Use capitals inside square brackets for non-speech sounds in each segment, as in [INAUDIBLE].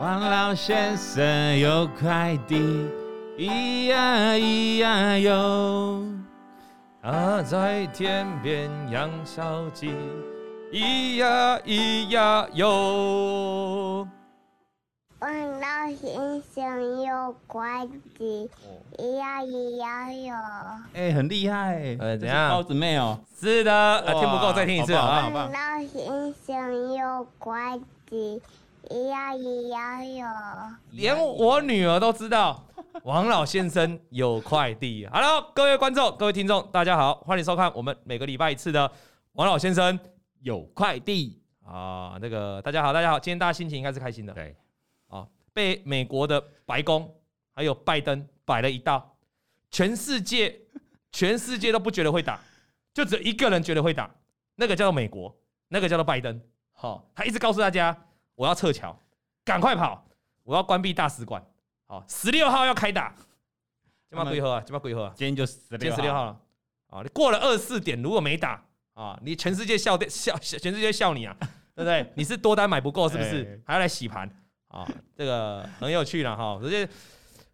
王老先生有快递，咿呀咿呀哟，他在田边养小鸡，咿呀咿呀哟。王老先生有快递，咿呀咿呀哟。哎，很厉害，呃，怎样？包子妹哦，是的，呃，听不够，再听一次啊。王老先生有快递，咿呀咿呀哟。连我女儿都知道，[LAUGHS] 王老先生有快递。Hello，各位观众，各位听众，大家好，欢迎收看我们每个礼拜一次的王老先生有快递啊。那个大家好，大家好，今天大家心情应该是开心的，对。啊被美国的白宫还有拜登摆了一道，全世界全世界都不觉得会打，就只有一个人觉得会打，那个叫做美国，那个叫做拜登。好，他一直告诉大家，我要撤侨，赶快跑，我要关闭大使馆。好，十六号要开打，今晚鬼喝啊？今晚几号啊？今天就十六号了。啊，你过了二四点如果没打啊，你全世界笑笑，全世界笑你啊，[LAUGHS] 对不对？你是多单买不够是不是？还要来洗盘？啊，这个很有趣了哈。而且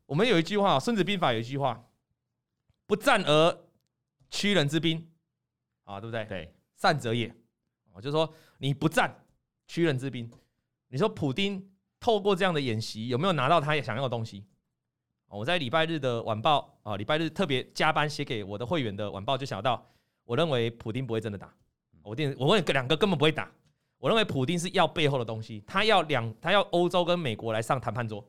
我们有一句话，《孙子兵法》有一句话：“不战而屈人之兵，啊，对不对？对，善者也。我，就是说你不战，屈人之兵。你说普丁透过这样的演习，有没有拿到他也想要的东西？我在礼拜日的晚报啊，礼拜日特别加班写给我的会员的晚报，就想到，我认为普丁不会真的打。我定，我问两个根本不会打。”我认为普丁是要背后的东西，他要两，他要欧洲跟美国来上谈判桌。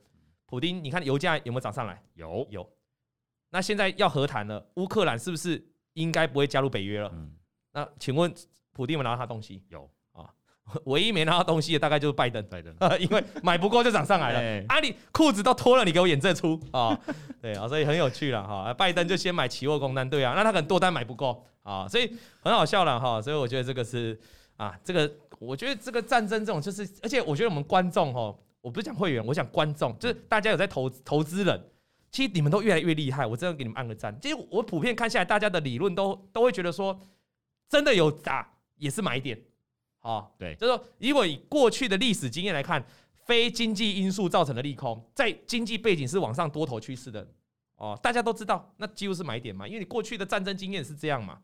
普丁，你看油价有没有涨上来？有有。那现在要和谈了，乌克兰是不是应该不会加入北约了？嗯。那请问普丁有没有拿到他东西？有啊。唯一没拿到东西的大概就是拜登。拜登。[LAUGHS] 因为买不过就涨上来了。啊，你裤子都脱了，你给我演这出啊？[LAUGHS] 对啊，所以很有趣了哈。拜登就先买期货空单，对啊，那他可能多单买不够啊，所以很好笑了哈。所以我觉得这个是啊，这个。我觉得这个战争这种就是，而且我觉得我们观众哦，我不是讲会员，我讲观众，就是大家有在投投资人，其实你们都越来越厉害，我真的给你们按个赞。其实我普遍看下来，大家的理论都都会觉得说，真的有打也是买点，哦，对，就是说如果以过去的历史经验来看，非经济因素造成的利空，在经济背景是往上多头趋势的，哦，大家都知道，那几乎是买点嘛，因为你过去的战争经验是这样嘛，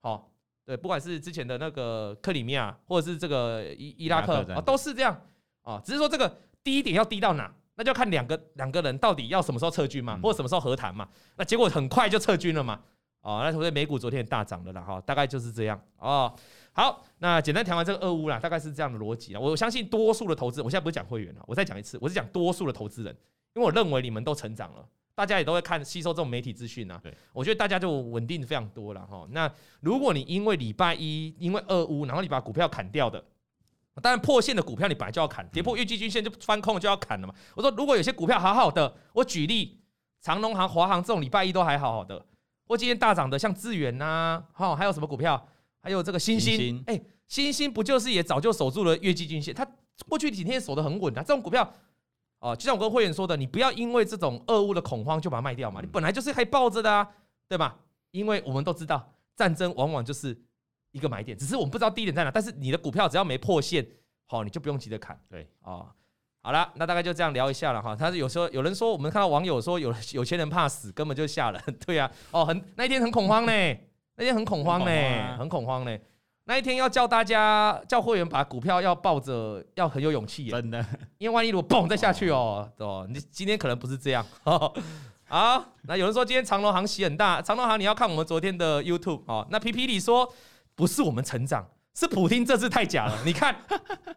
好。对，不管是之前的那个克里米亚，或者是这个伊伊拉克啊，都是这样啊。只是说这个低点要低到哪，那就要看两个两个人到底要什么时候撤军嘛，或者什么时候和谈嘛。那结果很快就撤军了嘛。哦，那所以美股昨天也大涨了啦，哈，大概就是这样哦。好，那简单谈完这个俄乌啦，大概是这样的逻辑啊。我相信多数的投资，我现在不是讲会员了，我再讲一次，我是讲多数的投资人，因为我认为你们都成长了。大家也都会看吸收这种媒体资讯啊，对，我觉得大家就稳定非常多了哈。那如果你因为礼拜一因为俄乌，然后你把股票砍掉的，当然破线的股票你本来就要砍，跌破月季均线就翻空就要砍了嘛。我说如果有些股票好好的，我举例长隆行、华航这种礼拜一都还好好的，或今天大涨的像智原呐，哈，还有什么股票？还有这个星星，哎，星星不就是也早就守住了月季均线？它过去几天守得很稳啊，这种股票。哦，就像我跟会员说的，你不要因为这种俄乌的恐慌就把它卖掉嘛，你本来就是可以抱着的啊，对吧？因为我们都知道战争往往就是一个买点，只是我们不知道低点在哪。但是你的股票只要没破线，好，你就不用急着砍。对，哦，好了，那大概就这样聊一下了哈。他是有时候有人说，我们看到网友说有有钱人怕死，根本就吓人。[LAUGHS] 对啊，哦，很那一天很恐慌呢，[LAUGHS] 那天很恐慌呢，很恐慌呢。那一天要叫大家叫会员把股票要抱着，要很有勇气，真的，因为万一如果嘣再下去哦，哦，你今天可能不是这样。[LAUGHS] 好，那有人说今天长隆行洗很大，长隆行你要看我们昨天的 YouTube 哦。那皮皮里说不是我们成长，是普京这次太假了。[LAUGHS] 你看，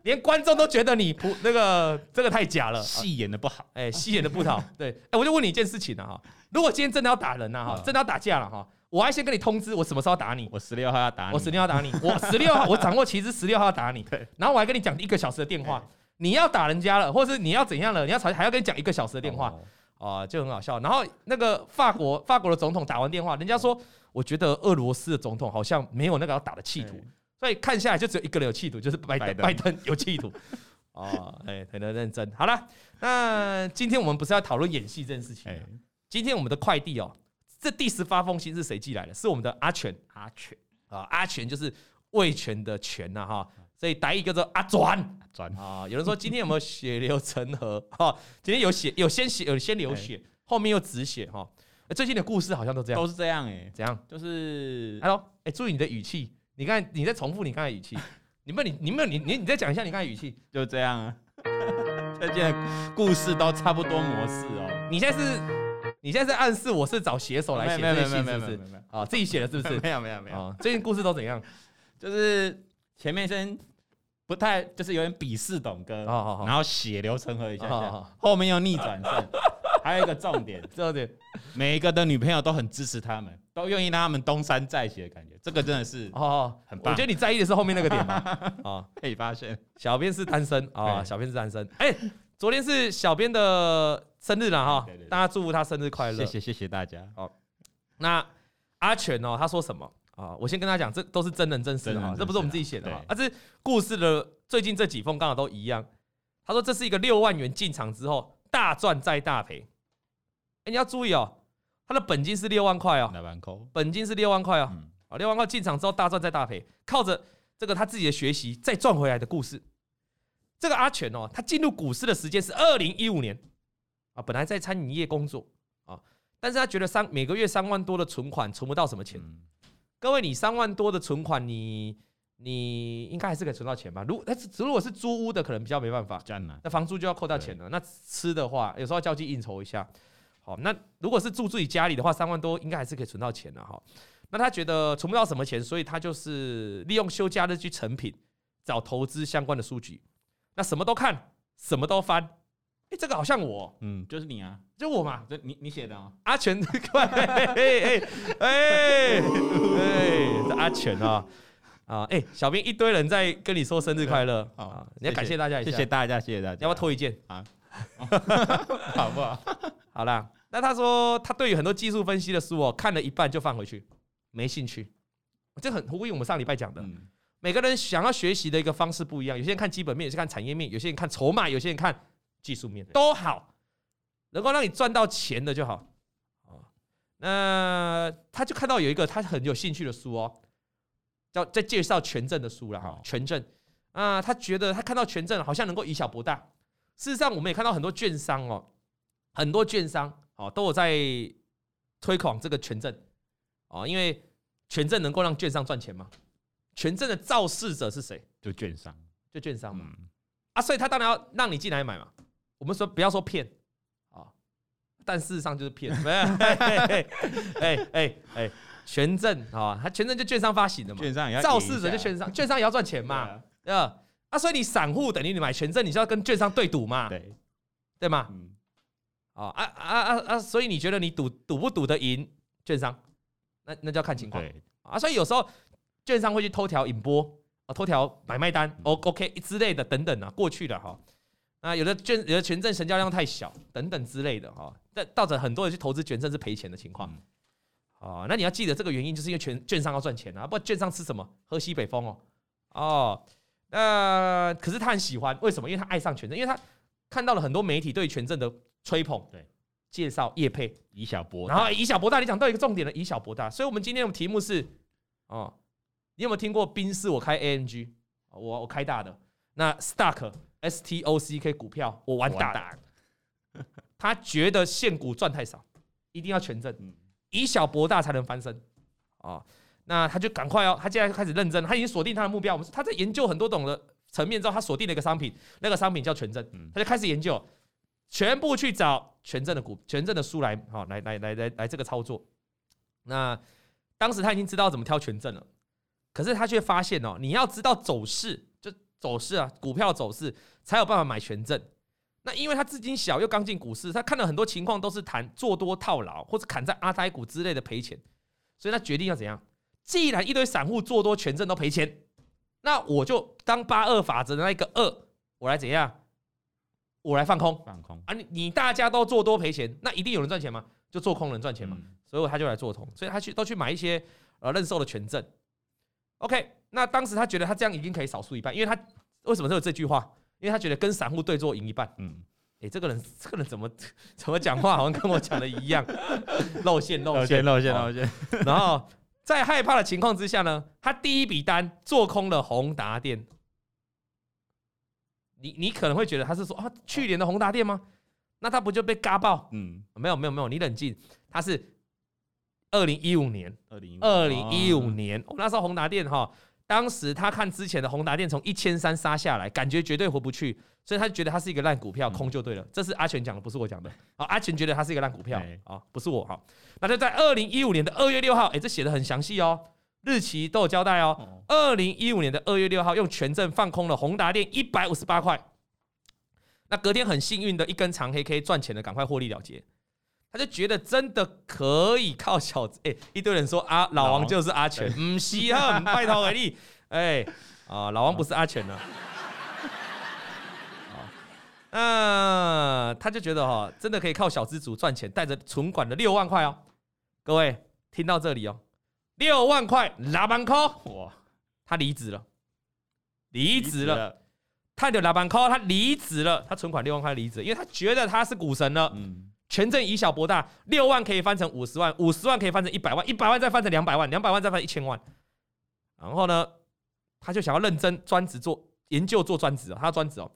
连观众都觉得你普那个这个太假了，戏演的不好，哎，戏演的不好。[LAUGHS] 对，哎，我就问你一件事情啊哈，如果今天真的要打人了哈，真的要打架了哈。我还先跟你通知，我什么时候打你？我十六号要打你。我十六号打你。我十六号，[LAUGHS] 我掌握其实十六号要打你。对。然后我还跟你讲一个小时的电话，你要打人家了，或者是你要怎样了？你要吵还要跟你讲一个小时的电话，啊，就很好笑。然后那个法国法国的总统打完电话，人家说，我觉得俄罗斯的总统好像没有那个要打的企图，所以看下来就只有一个人有企图，就是拜登。拜登有企图。[LAUGHS] 哦，哎，很认真。好了，那今天我们不是要讨论演戏这件事情？今天我们的快递哦。这第十八封信是谁寄来的？是我们的阿全，阿全啊，阿全就是魏全的全呐哈。所以台语叫做阿转转啊。有人说今天有没有血流成河？[LAUGHS] 哈，今天有血，有先血，有先流血，后面又止血哈。最近的故事好像都这样，都是这样哎，怎样？就是，Hello，哎，注意你的语气，你看你在重复你刚才语气，你们你你们你你你再讲一下你刚才语气，就这样啊。[LAUGHS] 最近故事都差不多模式哦。你现在是，你现在是暗示我是找写手来写这些信是不是？啊，自己写的是不是？[LAUGHS] 没有没有没有。最近故事都怎样？[LAUGHS] 就是前面先不太，就是有点鄙视董哥，然后血流成河一下下，后面又逆转胜。还有一个重点，重点，每一个的女朋友都很支持他们，都愿意让他们东山再起的感觉，这个真的是哦，很棒。我觉得你在意的是后面那个点嘛，啊，[LAUGHS] 可以发现小编是单身啊，小编是单身。哎，昨天是小编的生日了哈，大家祝福他生日快乐，谢谢谢谢大家。好，那阿全哦，他说什么啊？我先跟他讲，这都是真人真事哈，这不是我们自己写的啊，这故事的最近这几封刚好都一样。他说这是一个六万元进场之后大赚再大赔。哎，你要注意哦，他的本金是六万块哦，本金是六万块哦，啊，六万块进场之后大赚再大赔，靠着这个他自己的学习再赚回来的故事。这个阿全哦，他进入股市的时间是二零一五年。啊，本来在餐饮业工作。啊，但是他觉得三每个月三万多的存款存不到什么钱。各位，你三万多的存款，你你应该还是可以存到钱吧？如果但是如果是租屋的，可能比较没办法，那房租就要扣掉钱了。那吃的话，有时候要交际应酬一下。好，那如果是住自己家里的话，三万多应该还是可以存到钱的哈。那他觉得存不到什么钱，所以他就是利用休假日去成品找投资相关的书籍，那什么都看，什么都翻。哎，这个好像我，嗯，就是你啊，就我嘛，这你你写的啊，阿全，快，[LAUGHS] 哎哎哎哎，这阿全啊啊，哎，小兵一堆人在跟你说生日快乐啊，你要感谢大家一下，谢谢大家，谢谢大家，要不要偷一件啊？好不好？好啦，那他说他对于很多技术分析的书哦，看了一半就放回去，没兴趣。这很呼应我们上礼拜讲的，每个人想要学习的一个方式不一样。有些人看基本面，有些人看产业面，有些人看筹码，有些人看技术面，都好，能够让你赚到钱的就好。那他就看到有一个他很有兴趣的书哦，叫在介绍权证的书了哈，权证啊，他觉得他看到权证好像能够以小博大。事实上，我们也看到很多券商哦。很多券商哦都有在推广这个权证哦，因为权证能够让券商赚钱嘛。权证的肇事者是谁？就券商，就券商嘛。啊，所以他当然要让你进来买嘛。我们说不要说骗啊，但事实上就是骗。[LAUGHS] [LAUGHS] 哎哎哎哎，权证啊，他权证就券商发行的嘛。券商也要造市者就券商，券商也要赚钱嘛。对啊，啊，所以你散户等于你买权证，你就要跟券商对赌嘛。对，对吗？啊啊啊啊啊！所以你觉得你赌赌不赌得赢券商？那那就要看情况。对啊，所以有时候券商会去偷条引波啊，偷条买卖单，O OK 之类的等等啊，过去的哈。那有的券有的权证成交量太小等等之类的哈，但到着很多人去投资权证是赔钱的情况。哦，那你要记得这个原因，就是因为券券商要赚钱啊，不然券商吃什么？喝西北风哦。哦，那可是他很喜欢，为什么？因为他爱上权证，因为他看到了很多媒体对权证的。吹捧，对，介绍叶佩，以小博大，然后以小博大，你讲到一个重点了，以小博大。所以，我们今天的题目是，哦，你有没有听过宾士？我开 AMG，我我开大的。那 Stock S T O C K 股票，我玩大的。[LAUGHS] 他觉得现股赚太少，一定要权证，以小博大才能翻身。哦，那他就赶快哦，他现在开始认真，他已经锁定他的目标。我们他在研究很多种的层面之后，他锁定了一个商品，那个商品叫权证，他就开始研究。全部去找权证的股、权证的书来，好，来来来来来这个操作。那当时他已经知道怎么挑权证了，可是他却发现哦，你要知道走势，就走势啊，股票走势才有办法买权证。那因为他资金小又刚进股市，他看到很多情况都是谈做多套牢或者砍在阿呆股之类的赔钱，所以他决定要怎样？既然一堆散户做多权证都赔钱，那我就当八二法则的那一个二，我来怎样？我来放空，放空啊！你你大家都做多赔钱，那一定有人赚钱吗？就做空人赚钱嘛，嗯、所以他就来做空，所以他去都去买一些呃认售的权证。OK，那当时他觉得他这样已经可以少输一半，因为他为什么会有这句话？因为他觉得跟散户对做赢一半。嗯，哎、欸，这个人这个人怎么怎么讲话，好像跟我讲的一样，露馅露馅露馅露馅。然后在害怕的情况之下呢，他第一笔单做空了宏达电。你你可能会觉得他是说啊，去年的宏达电吗？那他不就被嘎爆？嗯，没有没有没有，你冷静，他是二零一五年，二零二零一五年，那时候宏达电哈，当时他看之前的宏达电从一千三杀下来，感觉绝对回不去，所以他就觉得他是一个烂股票，空就对了。这是阿全讲的，不是我讲的。啊，阿全觉得他是一个烂股票啊，不是我哈。那就在二零一五年的二月六号，哎，这写的很详细哦，日期都有交代哦。二零一五年的二月六号，用权证放空了宏达电一百五十八块。那隔天很幸运的一根长黑 K 赚钱的，赶快获利了结。他就觉得真的可以靠小子，[LAUGHS] 哎，一堆人说啊，老王就是阿全，唔稀罕，[LAUGHS] 拜托给你，哎，啊，老王不是阿全呢。嗯，[LAUGHS] 他就觉得哈，真的可以靠小资族赚钱，带着存款的六万块哦。各位听到这里哦，六万块拉板扣哇，他离职了，离职了。他的老板 call 他离职了，他存款六万块离职，因为他觉得他是股神了。嗯，权证以小博大，六万可以翻成五十万，五十万可以翻成一百万，一百万再翻成两百万，两百万再翻一千万。然后呢，他就想要认真专职做研究做专职哦，他专职哦。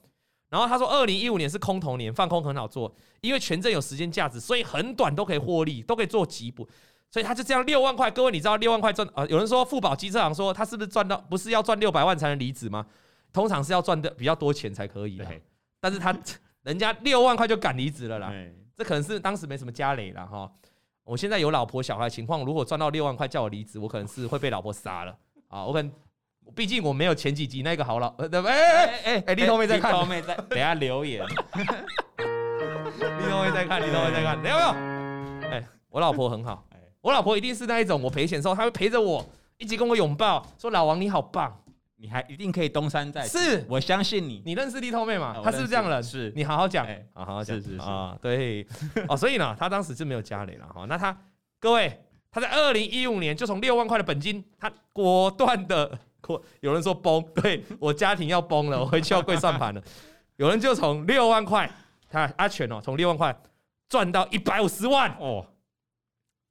然后他说，二零一五年是空头年，放空很好做，因为权证有时间价值，所以很短都可以获利，都可以做几补。所以他就这样六万块。各位你知道六万块赚啊？有人说富宝机车行说他是不是赚到不是要赚六百万才能离职吗？通常是要赚的比较多钱才可以的，但是他 [LAUGHS] 人家六万块就敢离职了啦，这可能是当时没什么家累了哈。我现在有老婆小孩情况，如果赚到六万块叫我离职，我可能是会被老婆杀了啊。我可能毕竟我没有前几集那个好老？哎哎哎哎，立头妹在看，立头妹在等下留言，立头妹在看，立头妹在看，有没有？哎，我老婆很好，我老婆一定是那一种，我赔钱的时候，她会陪着我，一直跟我拥抱，说老王你好棒。你还一定可以东山再起，是我相信你。你认识立透妹吗？她是不是这样的？是你好好讲，好好讲，是是是啊，对哦，所以呢，他当时是没有家累了哈。那他各位，他在二零一五年就从六万块的本金，他果断的，[LAUGHS] 有人说崩，对我家庭要崩了，我回去要跪算盘了。[LAUGHS] 有人就从六万块，他阿全哦，从六万块赚到一百五十万哦，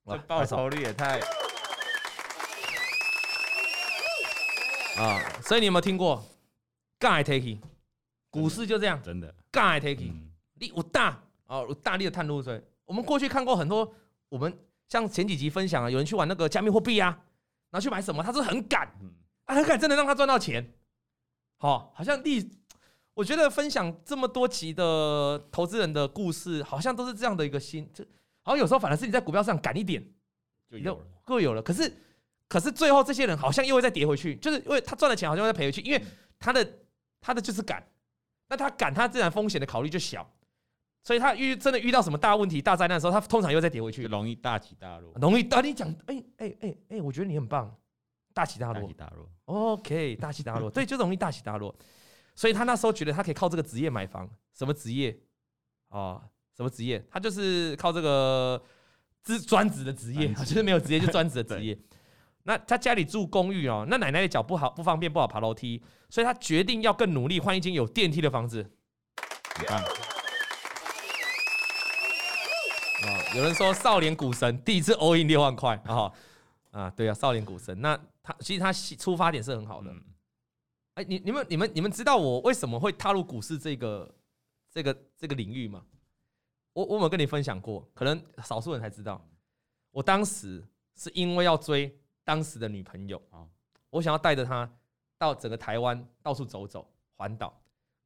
这报酬率也太。啊，所以你有没有听过“尬 take”？股市就这样，真的“尬 take”。你有大哦，有大力的探路。所以我们过去看过很多，我们像前几集分享啊，有人去玩那个加密货币啊，然后去买什么，他是很敢，啊，很敢，真的让他赚到钱。好，好像第，我觉得分享这么多集的投资人的故事，好像都是这样的一个心，就好像有时候反而是你在股票上敢一点，就有了，各有了。可是。可是最后这些人好像又会再跌回去，就是因为他赚的钱好像会再赔回去，因为他的他的就是敢，那他敢，他自然风险的考虑就小，所以他遇真的遇到什么大问题、大灾难的时候，他通常又再跌回去，容易大起大落，容易。啊，你讲，哎哎哎哎，我觉得你很棒，大起大落，大起大落，OK，大起大落，[LAUGHS] 对，就容易大起大落。所以他那时候觉得他可以靠这个职业买房，什么职业？哦，什么职业？他就是靠这个专专职的职业，就是没有职业就专职的 [LAUGHS] 职业。那他家里住公寓哦，那奶奶的脚不好不方便，不好爬楼梯，所以他决定要更努力，换一间有电梯的房子。啊，有人说少年股神第一次 all in 六万块啊，啊，对啊，少年股神，那他其实他出发点是很好的。哎，你你们你们你们知道我为什么会踏入股市这个这个这个领域吗？我我有跟你分享过？可能少数人才知道，我当时是因为要追。当时的女朋友啊，我想要带着她到整个台湾到处走走环岛，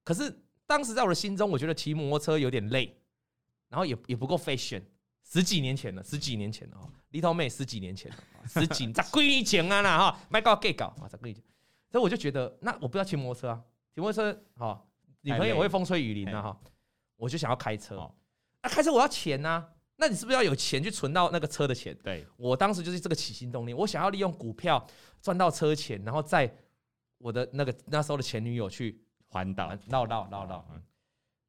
可是当时在我的心中，我觉得骑摩托车有点累，然后也也不够 fashion。十几年前了，十几年前了啊，Little 妹十几年前了，十几咋贵一钱啊啦哈，卖搞 gay 搞啊，咋贵一钱？所以我就觉得，那我不要骑摩托车啊，骑摩托车哈，女朋友我会风吹雨淋啊哈，我就想要开车，那开车我要钱呐。那你是不是要有钱去存到那个车的钱？对，我当时就是这个起心动念，我想要利用股票赚到车钱，然后在我的那个那时候的前女友去环岛绕绕绕绕。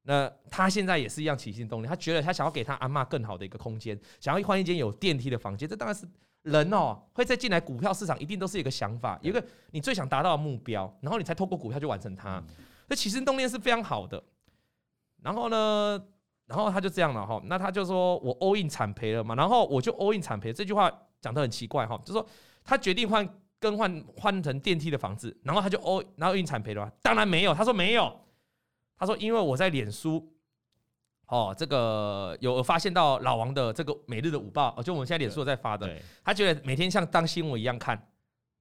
那他现在也是一样起心动念，他觉得他想要给他阿嬷更好的一个空间，想要换一间有电梯的房间。这当然是人哦，会再进来股票市场，一定都是一个想法，有一个你最想达到的目标，然后你才透过股票去完成它。这起心动念是非常好的。然后呢？然后他就这样了哈，那他就说我 all in 惨赔了嘛，然后我就 all in 惨赔，这句话讲得很奇怪哈，就说他决定换更换换成电梯的房子，然后他就 all 然后 in 惨赔了吗？当然没有，他说没有，他说因为我在脸书，哦，这个有发现到老王的这个每日的午报，哦，就我们现在脸书在发的，他觉得每天像当新闻一样看，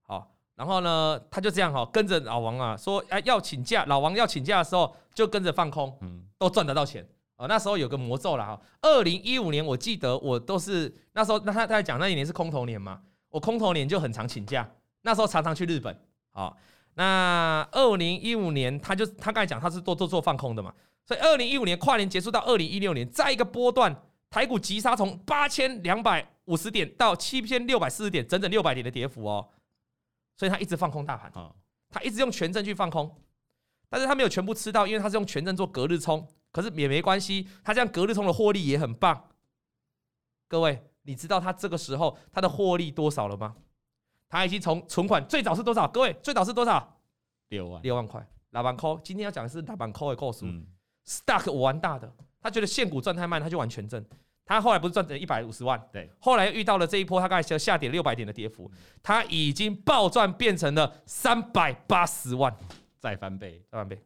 好，然后呢，他就这样哈，跟着老王啊说，哎，要请假，老王要请假的时候就跟着放空，嗯，都赚得到钱。哦，那时候有个魔咒了哈。二零一五年，我记得我都是那时候，那他他在讲那一年是空头年嘛，我空头年就很常请假，那时候常常去日本。好，那二零一五年，他就他刚才讲他是做做做放空的嘛，所以二零一五年跨年结束到二零一六年，在一个波段，台股急杀从八千两百五十点到七千六百四十点，整整六百点的跌幅哦，所以他一直放空大盘，他一直用权证去放空，但是他没有全部吃到，因为他是用权证做隔日冲。可是也没关系，他这样隔日冲的获利也很棒。各位，你知道他这个时候他的获利多少了吗？他已经从存款最早是多少？各位，最早是多少？六万，六万块。老板扣，今天要讲的是老板扣的故事。Stock 我玩大的，他觉得现股赚太慢，他就玩权证。他后来不是赚了一百五十万？对。后来遇到了这一波，他刚才下跌六百点的跌幅，他已经暴赚变成了三百八十万，再翻倍，再翻倍。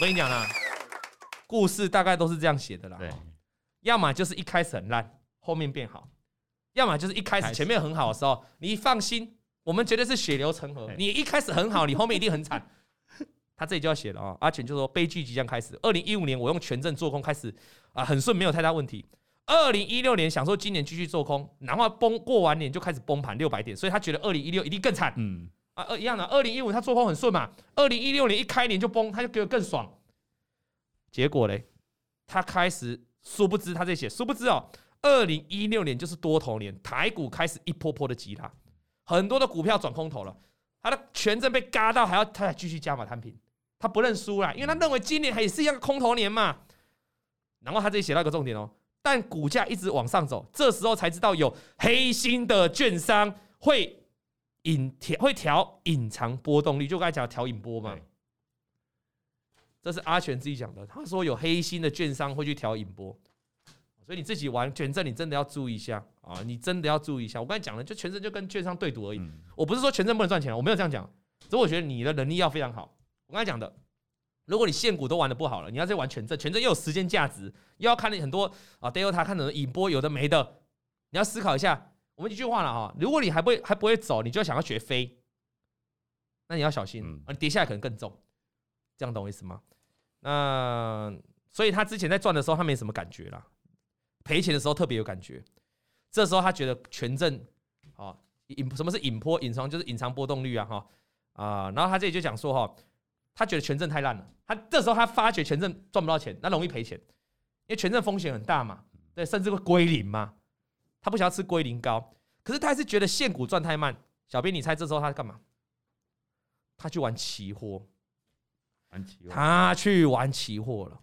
我跟你讲啦，故事大概都是这样写的啦。对，要么就是一开始很烂，后面变好；要么就是一开始前面很好的时候，你放心，我们绝对是血流成河。你一开始很好，[LAUGHS] 你后面一定很惨。他这里就要写了啊，阿全就说悲剧即将开始。二零一五年我用权证做空开始啊，很顺，没有太大问题。二零一六年想说今年继续做空，然后崩过完年就开始崩盘六百点，所以他觉得二零一六一定更惨。嗯。啊，二一样的，二零一五他做空很顺嘛，二零一六年一开年就崩，他就觉得更爽。结果嘞，他开始殊不知他在写，殊不知哦，二零一六年就是多头年，台股开始一波波的急拉，很多的股票转空头了，他的权证被嘎到，还要他还继续加码摊平，他不认输了，因为他认为今年还是一样空头年嘛。然后他这里写到一个重点哦，但股价一直往上走，这时候才知道有黑心的券商会。隐调会调隐藏波动率，就刚才讲调引波嘛。这是阿全自己讲的，他说有黑心的券商会去调引波，所以你自己玩权证，你真的要注意一下啊！你真的要注意一下。我刚才讲的，就权证就跟券商对赌而已。我不是说权证不能赚钱，我没有这样讲。所以我觉得你的能力要非常好。我刚才讲的，如果你现股都玩的不好了，你要再玩权证，权证又有时间价值，又要看很多啊，Delta 看很多隐波，有的没的，你要思考一下。我们一句话了哈，如果你还不会还不会走，你就要想要学飞，那你要小心，你跌下来可能更重，这样懂我意思吗？那所以他之前在赚的时候，他没什么感觉啦，赔钱的时候特别有感觉。这时候他觉得权证啊，隐什么是隐坡？隐藏就是隐藏波动率啊，哈啊，然后他这里就讲说哈，他觉得权证太烂了，他这时候他发觉权证赚不到钱，那容易赔钱，因为权证风险很大嘛，对，甚至会归零嘛。他不想要吃龟苓膏，可是他还是觉得现股赚太慢。小编，你猜这时候他干嘛？他去玩期货，玩期货，他去玩期货了。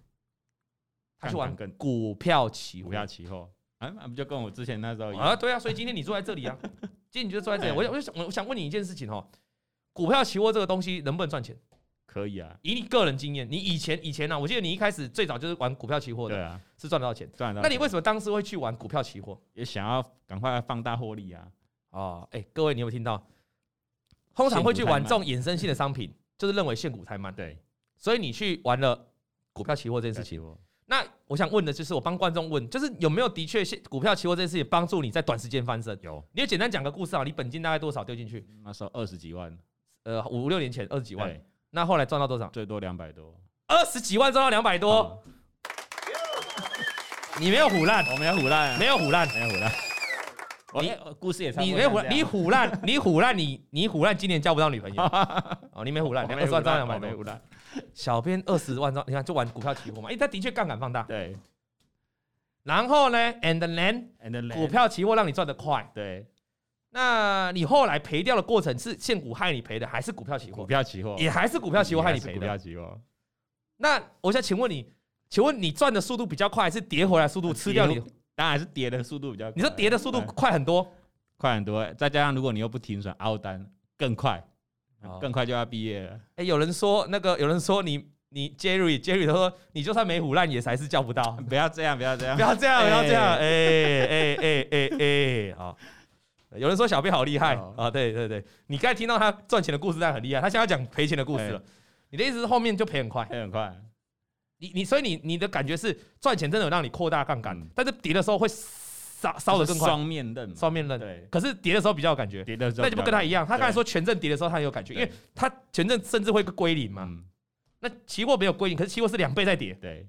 他去玩股票期货，股票期货，啊，不就跟我之前那时候一样啊？对啊，所以今天你坐在这里啊，[LAUGHS] 今天你就坐在这里。我想，我想，我想问你一件事情哦，股票期货这个东西能不能赚钱？可以啊，以你个人经验，你以前以前呢、啊？我记得你一开始最早就是玩股票期货的，对啊，是赚得到钱，赚得到。那你为什么当时会去玩股票期货？也想要赶快放大获利啊！哦，哎，各位，你有没有听到？通常会去玩这种衍生性的商品，就是认为现股太慢，对，所以你去玩了股票期货这件事情。那我想问的就是，我帮观众问，就是有没有的确现股票期货这件事情帮助你在短时间翻身？有，你就简单讲个故事啊，你本金大概多少丢进去？那时候二十几万，呃，五六年前二十几万。那后来赚到多少？最多两百多，二十几万赚到两百多。[LAUGHS] 你没有唬烂，我没有唬烂，没有唬烂，没有虎烂。你故事也差不多。你没唬，你虎烂，你唬烂，你你唬烂，今年交不到女朋友。[LAUGHS] 哦，你没唬烂，两百多赚两百多。没唬烂。小编二十万赚，你看就玩股票期货嘛，因为他的确杠杆放大。对。然后呢？And then，股票期货让你赚得快。对。那你后来赔掉的过程是现股害你赔的，还是股票期货？股票期货也还是股票期货害你赔的。股票期货。那我想请问你，请问你赚的速度比较快，还是跌回来速度吃掉你？当然是跌的速度比较快。你说跌的速度快很多，快很多。再加上如果你又不停损凹单，更快，更快就要毕业了。哎，有人说那个，有人说你你 Jerry Jerry 他说你就算没唬烂也还是叫不到。[LAUGHS] 不要这样，不要这样，不要这样，不要这样。哎哎哎哎哎，好。有人说小贝好厉害啊，对对对，你刚才听到他赚钱的故事，但很厉害。他现在要讲赔钱的故事了。你的意思是后面就赔很快，赔很快。你你所以你你的感觉是赚钱真的有让你扩大杠杆，但是跌的时候会烧烧的更快。双面刃，双面刃。对。可是跌的时候比较有感觉，跌的时候。那就不跟他一样，他刚才说权证跌的时候他很有感觉，因为他权证甚至会归零嘛。那期货没有归零，可是期货是两倍在跌。对。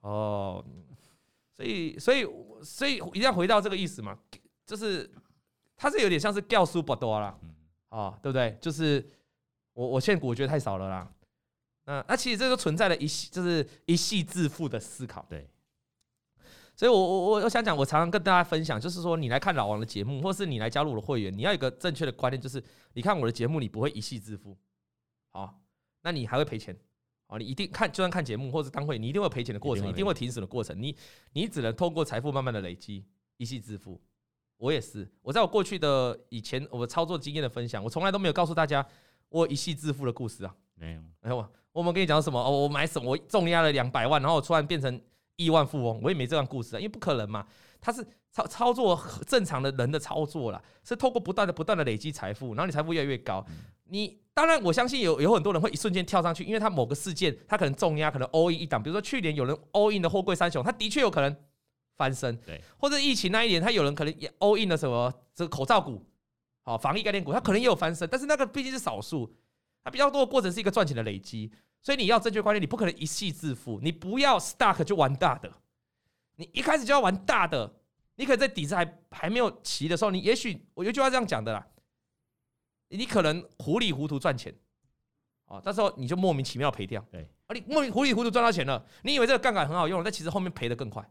哦。所以所以所以一定要回到这个意思嘛，就是它是有点像是掉书不多啦，啊，对不对？就是我我现股我觉得太少了啦。那那其实这个存在了一系就是一系致富的思考。对。所以我我我我想讲，我常常跟大家分享，就是说你来看老王的节目，或是你来加入我的会员，你要有一个正确的观念，就是你看我的节目，你不会一系致富，好，那你还会赔钱。哦，你一定看，就算看节目或者当会，你一定会赔钱的过程，一定会停损的过程。你你只能透过财富慢慢的累积，一系致富。我也是，我在我过去的以前我操作经验的分享，我从来都没有告诉大家我一夕致富的故事啊。没有，没有。我们跟你讲什么？哦，我买什么？我重压了两百万，然后我突然变成亿万富翁，我也没这样故事啊，因为不可能嘛。他是操操作正常的人的操作啦，是透过不断的不断的累积财富，然后你财富越来越高，你。当然，我相信有有很多人会一瞬间跳上去，因为他某个事件，他可能重压，可能 all in 一档。比如说去年有人 all in 的货柜三雄，他的确有可能翻身。对，或者疫情那一年，他有人可能也 all in 了什么这个口罩股，好防疫概念股，他可能也有翻身。但是那个毕竟是少数，它比较多的过程是一个赚钱的累积。所以你要正确观念，你不可能一夕致富，你不要 stuck 就玩大的，你一开始就要玩大的，你可以在底子还还没有齐的时候，你也许我有句话这样讲的啦。你可能糊里糊涂赚钱，啊，到时候你就莫名其妙赔掉。对，啊，你莫名糊里糊涂赚到钱了，你以为这个杠杆很好用，但其实后面赔的更快。啊，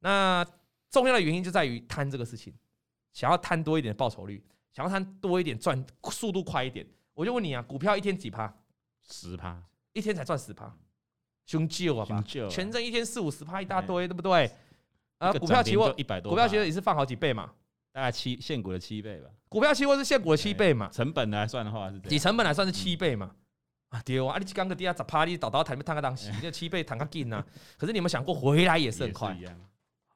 那重要的原因就在于贪这个事情，想要贪多一点的报酬率，想要贪多一点赚速度快一点。我就问你啊，股票一天几趴？十趴，一天才赚十趴，凶旧啊吧？全证一天四五十趴一大堆，对不对？啊，股票期货一百多，股票期货也是放好几倍嘛。大概七现股的七倍吧，股票期货是现股的七倍嘛？成本来算的话是，以成本来算是七倍嘛？啊，对啊，你刚个底下砸趴，你倒倒台面摊个东西，这七倍摊个劲呐。可是你有没有想过回来也是很快？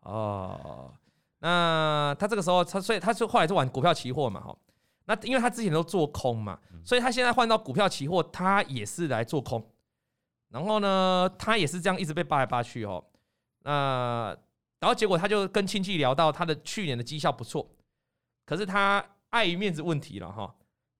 哦，那他这个时候他所以他就后来就玩股票期货嘛，哈。那因为他之前都做空嘛，所以他现在换到股票期货，他也是来做空。然后呢，他也是这样一直被扒来扒去哦。那。然后结果他就跟亲戚聊到他的去年的绩效不错，可是他碍于面子问题了哈，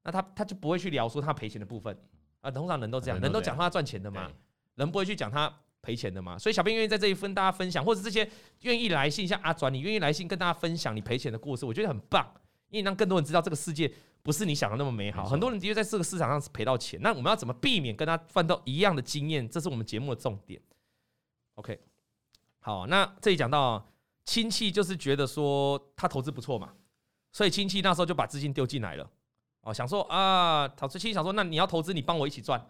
那他他就不会去聊说他赔钱的部分啊，通常人都这样，人都讲他赚钱的嘛，人不会去讲他赔钱的嘛，所以小编愿意在这里跟大家分享，或者这些愿意来信像阿转，你愿意来信跟大家分享你赔钱的故事，我觉得很棒，因为让更多人知道这个世界不是你想的那么美好，很多人的确在这个市场上是赔到钱，那我们要怎么避免跟他犯到一样的经验？这是我们节目的重点。OK。好，那这里讲到亲戚就是觉得说他投资不错嘛，所以亲戚那时候就把资金丢进来了，哦，想说啊，投资亲戚想说，那你要投资，你帮我一起赚。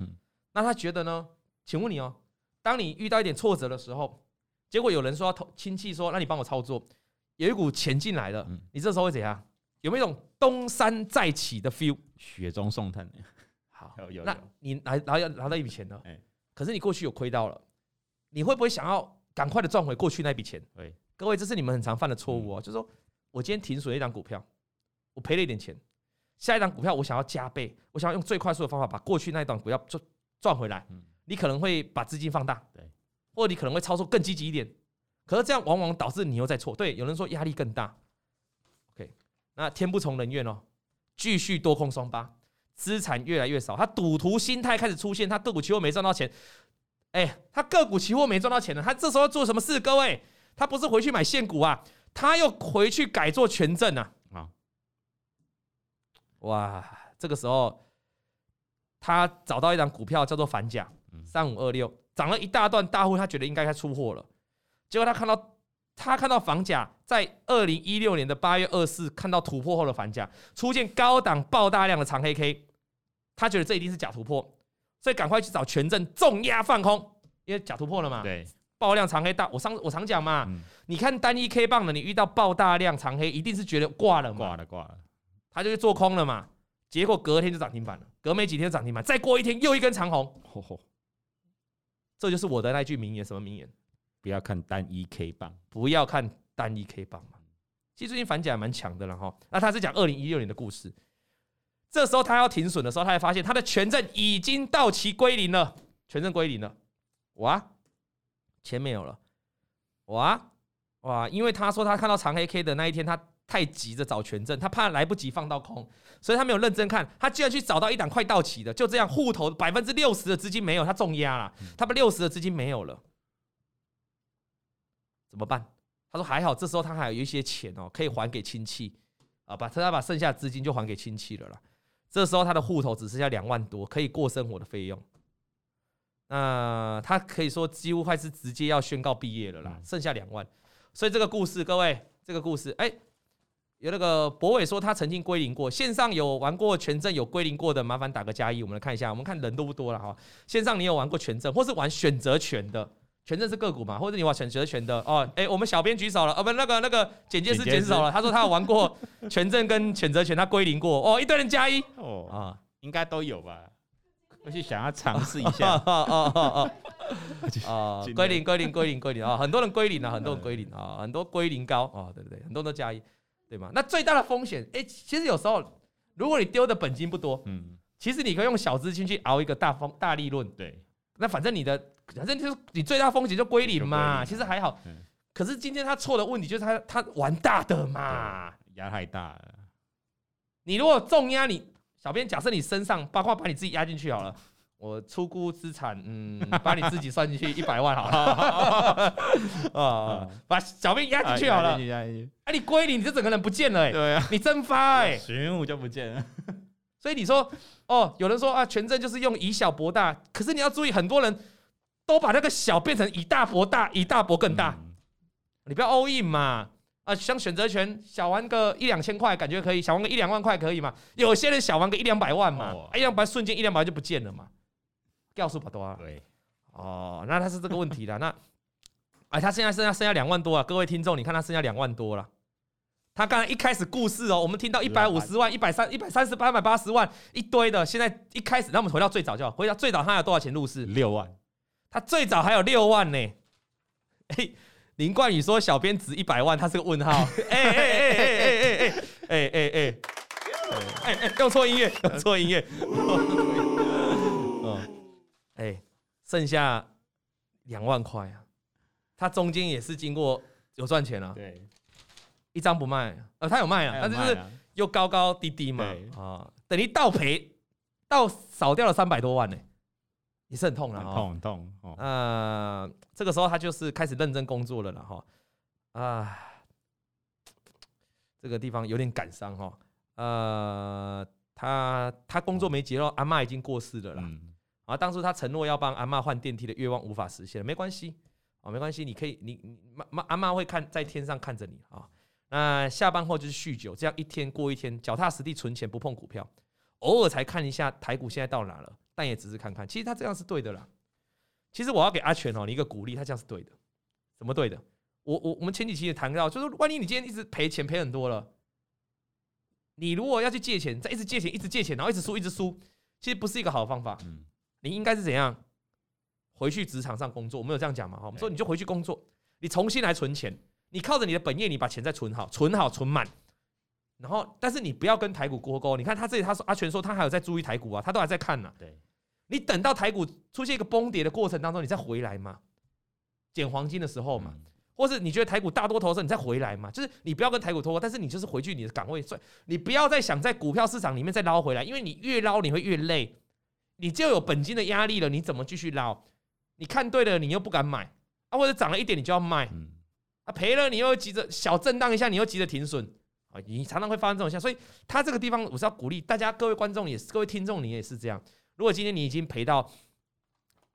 那他觉得呢？请问你哦，当你遇到一点挫折的时候，结果有人说亲戚说，那你帮我操作，有一股钱进来了，你这时候会怎样？有没有一种东山再起的 feel？雪中送炭。好，[LAUGHS] 有那你拿拿要拿到一笔钱了，可是你过去有亏到了，你会不会想要？赶快的赚回过去那笔钱。对，各位，这是你们很常犯的错误哦。就是说我今天停损了一档股票，我赔了一点钱，下一档股票我想要加倍，我想要用最快速的方法把过去那一档股票赚赚回来。你可能会把资金放大，对，或者你可能会操作更积极一点。可是这样往往导致你又在错。对，有人说压力更大。OK，那天不从人愿哦，继续多空双八，资产越来越少，他赌徒心态开始出现，他个股期货没赚到钱。哎、欸，他个股期货没赚到钱呢，他这时候要做什么事？各位，他不是回去买现股啊，他又回去改做权证啊！啊，哇，这个时候他找到一张股票叫做反甲三五二六，涨了一大段大户，他觉得应该该出货了。结果他看到他看到房价在二零一六年的八月二四看到突破后的房价出现高档爆大量的长黑 K，他觉得这一定是假突破。所以赶快去找权证重压放空，因为假突破了嘛。对，爆量长黑大，我上我常讲嘛，嗯、你看单一 K 棒的，你遇到爆大量长黑，一定是觉得挂了嘛。挂了挂了，他就去做空了嘛。结果隔天就涨停板了，隔没几天就涨停板，再过一天又一根长红。吼吼，这就是我的那句名言，什么名言？不要看单一 K 棒，不要看单一 K 棒嘛。其实最近反甲蛮强的了哈。那他是讲二零一六年的故事，这时候他要停损的时候，他才发现他的权证已经到期归零了，权证归零了，哇，钱没有了，哇哇，因为他说他看到长黑 K 的那一天，他。太急着找权证，他怕来不及放到空，所以他没有认真看。他居然去找到一档快到期的，就这样，户头百分之六十的资金没有，他重压了，他把六十的资金没有了，怎么办？他说还好，这时候他还有一些钱哦，可以还给亲戚啊，把他把剩下资金就还给亲戚了啦。这时候他的户头只剩下两万多，可以过生活的费用。那他可以说几乎快是直接要宣告毕业了啦，剩下两万。所以这个故事，各位，这个故事，哎。有那个博伟说他曾经归零过，线上有玩过权证有归零过的，麻烦打个加一，我们来看一下。我们看人多不多了哈。线上你有玩过权证，或是玩选择权的？权证是个股嘛？或者你玩选择权的？哦，哎，我们小编举手了，哦不，那个那个简介是举手了，他说他有玩过权证跟选择权，他归零过。哦，一堆人加一哦啊，应该都有吧？[LAUGHS] 我是想要尝试一下。哦哦哦哦哦，归零归零归零归零啊，很多人归零啊，很多人归零啊，很多归零高啊，对不对？很多人都加一。对吗？那最大的风险，哎，其实有时候，如果你丢的本金不多，嗯，其实你可以用小资金去熬一个大风大利润，对。那反正你的，反正就是你最大风险就归零嘛，其实还好。可是今天他错的问题就是他他玩大的嘛，压太大了。你如果重压，你小编假设你身上，包括把你自己压进去好了。我出估资产，嗯，[LAUGHS] 把你自己算进去一百万好了，[LAUGHS] 啊，把小兵压进去好了，哎，你归零，你这整个人不见了，哎，对啊，你蒸发，哎，玄武就不见了。所以你说，哦，有人说啊，权证就是用以小博大，可是你要注意，很多人都把那个小变成以大博大，以大博更大，你不要 all in 嘛，啊，像选择权，小玩个一两千块，感觉可以，小玩个一两万块可以嘛？有些人小玩个一两百万嘛，一两百瞬间一两百万就不见了嘛。掉数不多啊？对，哦，那他是这个问题的。那，哎，他现在剩下剩下两万多啊！各位听众，你看他剩下两万多了。他刚才一开始故事哦，我们听到一百五十万、一百三、一百三十八、一百八十万一堆的。现在一开始，那我们回到最早，就好回到最早，他有多少钱入市？六万。他最早还有六万呢。哎，林冠宇说小编值一百万，他是个问号。哎哎哎哎哎哎哎哎哎哎哎哎，用错音乐，用错音乐。剩下两万块啊！他中间也是经过有赚钱啊，对，一张不卖，呃，他有卖啊，但是就是又高高低低嘛，啊，等于倒赔，倒少掉了三百多万呢，也是很痛的，痛很痛。呃，这个时候他就是开始认真工作了了哈，啊，这个地方有点感伤哈，呃，他他工作没结了，阿妈已经过世了啦。嗯啊，当初他承诺要帮阿嬷换电梯的愿望无法实现，没关系，哦，没关系，你可以，你妈阿嬷会看在天上看着你啊。那下班后就是酗酒，这样一天过一天，脚踏实地存钱，不碰股票，偶尔才看一下台股现在到哪了，但也只是看看。其实他这样是对的啦。其实我要给阿全哦，你一个鼓励，他这样是对的。怎么对的？我我我们前几期也谈到，就是万一你今天一直赔钱赔很多了，你如果要去借钱，再一直借钱，一直借钱，然后一直输，一直输，其实不是一个好方法。嗯。你应该是怎样回去职场上工作？我们有这样讲嘛？哈，我们说你就回去工作，你重新来存钱，你靠着你的本业，你把钱再存好，存好存满，然后但是你不要跟台股挂钩。你看他这里，他说阿全说他还有在注意台股啊，他都还在看呢。对，你等到台股出现一个崩跌的过程当中，你再回来嘛，捡黄金的时候嘛，或是你觉得台股大多头的时候，你再回来嘛，就是你不要跟台股脱钩，但是你就是回去你的岗位，所以你不要再想在股票市场里面再捞回来，因为你越捞你会越累。你就有本金的压力了，你怎么继续捞？你看对了，你又不敢买啊，或者涨了一点你就要卖，啊赔了你又急着小震荡一下，你又急着停损啊，你常常会发生这种现象。所以他这个地方我是要鼓励大家，各位观众也是，各位听众你也是这样。如果今天你已经赔到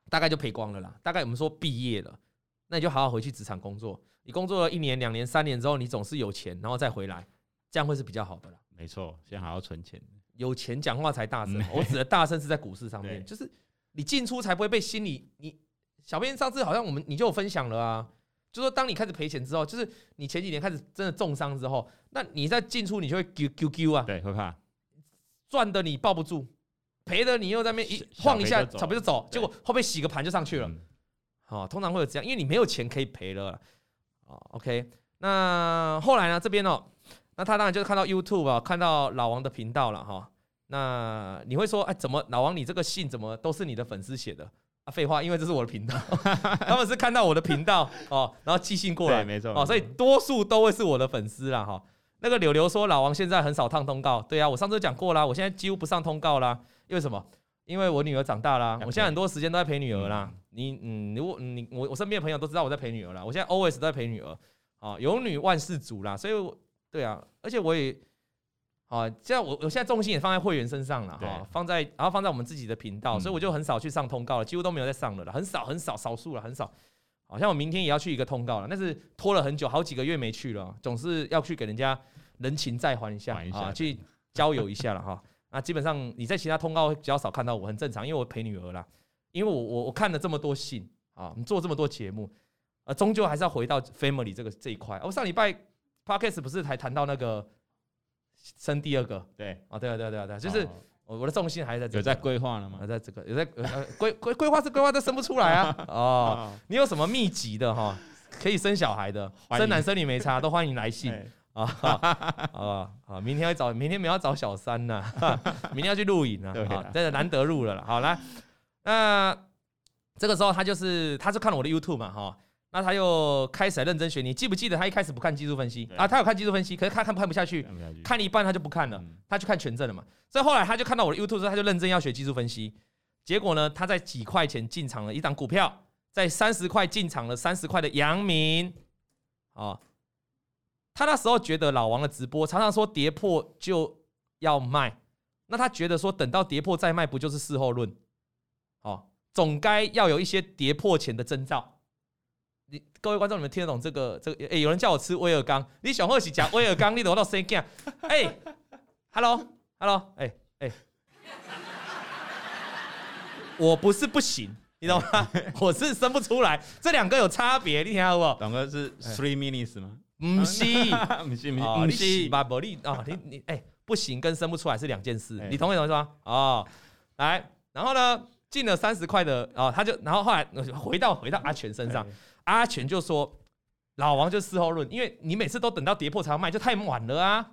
大概就赔光了啦，大概我们说毕业了，那你就好好回去职场工作。你工作了一年、两年、三年之后，你总是有钱，然后再回来，这样会是比较好的啦。没错，先好好存钱。有钱讲话才大声，我指的大声是在股市上面，就是你进出才不会被心理。你小编上次好像我们你就有分享了啊，就说当你开始赔钱之后，就是你前几年开始真的重伤之后，那你在进出你就会丢丢丢啊，对，会怕赚的你抱不住，赔的你又在那边一晃一下，差不多就走，结果后面洗个盘就上去了。哦，通常会有这样，因为你没有钱可以赔了。啊，OK，那后来呢？这边哦，那他当然就是看到 YouTube 啊，看到老王的频道了哈。那你会说，哎，怎么老王你这个信怎么都是你的粉丝写的啊？废话，因为这是我的频道，[LAUGHS] 他们是看到我的频道哦，然后寄信过来，没错哦，所以多数都会是我的粉丝啦哈。那个柳柳说，老王现在很少上通告，对啊，我上次讲过啦，我现在几乎不上通告啦，因为什么？因为我女儿长大啦，我现在很多时间都在陪女儿啦。你嗯，如果你我我身边的朋友都知道我在陪女儿啦，我现在 always 都在陪女儿。啊，有女万事足啦，所以对啊，而且我也啊，这样我我现在重心也放在会员身上了哈，放在然后放在我们自己的频道，所以我就很少去上通告了，几乎都没有在上了啦，很少很少少数了，很少。好像我明天也要去一个通告了，但是拖了很久，好几个月没去了，总是要去给人家人情债还一下啊，去交友一下了哈。那基本上你在其他通告会比较少看到我，很正常，因为我陪女儿啦，因为我我我看了这么多信啊，你做这么多节目。啊，终究还是要回到 family 这个这一块。我上礼拜 podcast 不是才谈到那个生第二个？对，啊，对啊，对啊，对啊，对，就是我我的重心还是在这，有在规划了吗？在这个有在 [LAUGHS] 规规规划是规划，但生不出来啊。[LAUGHS] 哦，你有什么秘籍的哈？可以生小孩的，生男生女没差，[LAUGHS] 都欢迎来信啊。啊啊，明天要找，明天没有要找小三呐，明天要去录影啊。啊，真的难得录了了。好来，那这个时候他就是他是看了我的 YouTube 嘛哈。那他又开始来认真学，你记不记得他一开始不看技术分析啊？他有看技术分析，可是他看看不下去，看一半他就不看了，他去看权证了嘛。所以后来他就看到我的 YouTube 之后，他就认真要学技术分析。结果呢，他在几块钱进场了一档股票，在三十块进场了三十块的阳明，啊，他那时候觉得老王的直播常常说跌破就要卖，那他觉得说等到跌破再卖不就是事后论？哦，总该要有一些跌破前的征兆。你各位观众，你们听得懂这个？这个哎、欸，有人叫我吃威尔刚，你想喝是讲威尔刚，你都到生惊。哎，Hello，Hello，哎哎，我不是不行，你懂吗？我是生不出来，这两个有差别，你听好不好？两个是 three minutes 吗？不是，[LAUGHS] 不是，不是，把伯利啊，你你哎，不行跟生不出来是两件事，你同意同意吗？哦，来，然后呢，进了三十块的啊，他就然后后来回到回到阿全身上。阿全就说：“老王就事后论，因为你每次都等到跌破才要卖，就太晚了啊！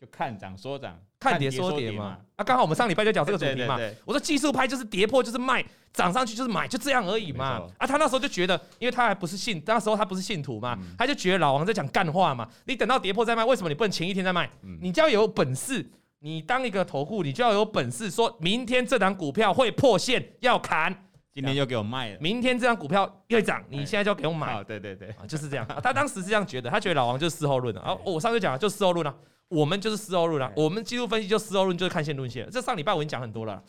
就看涨说涨，看跌说跌嘛。啊，刚好我们上礼拜就讲这个主题嘛。我说技术派就是跌破就是卖，涨上去就是买，就这样而已嘛。啊，他那时候就觉得，因为他还不是信，那时候他不是信徒嘛，他就觉得老王在讲干话嘛。你等到跌破再卖，为什么你不能前一天再卖？你就要有本事，你当一个投顾，你就要有本事，说明天这档股票会破线要砍。”今天就给我卖了，明天这张股票又涨，你现在就要给我买。对对对，就是这样。他当时是这样觉得，他觉得老王就是事后论啊。我上次讲了，就事后论啊。我们就是事后论啊。我们技术分析就事后论，就是看线论线。这上礼拜我已经讲很多了。